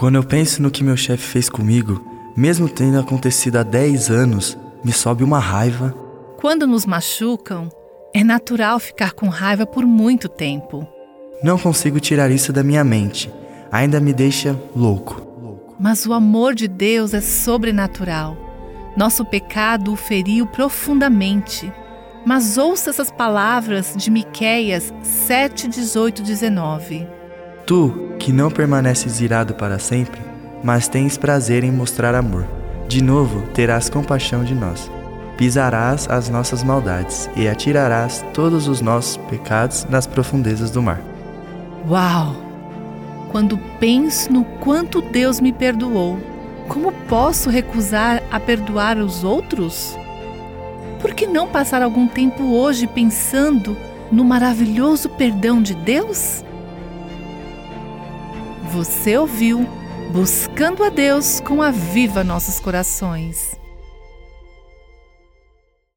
Quando eu penso no que meu chefe fez comigo, mesmo tendo acontecido há 10 anos, me sobe uma raiva. Quando nos machucam, é natural ficar com raiva por muito tempo. Não consigo tirar isso da minha mente. Ainda me deixa louco. Mas o amor de Deus é sobrenatural. Nosso pecado o feriu profundamente. Mas ouça essas palavras de Miqueias 7, 18, 19. Tu, que não permaneces irado para sempre, mas tens prazer em mostrar amor, de novo terás compaixão de nós. Pisarás as nossas maldades e atirarás todos os nossos pecados nas profundezas do mar. Uau! Quando penso no quanto Deus me perdoou, como posso recusar a perdoar os outros? Por que não passar algum tempo hoje pensando no maravilhoso perdão de Deus? Você ouviu Buscando a Deus com a Viva Nossos Corações.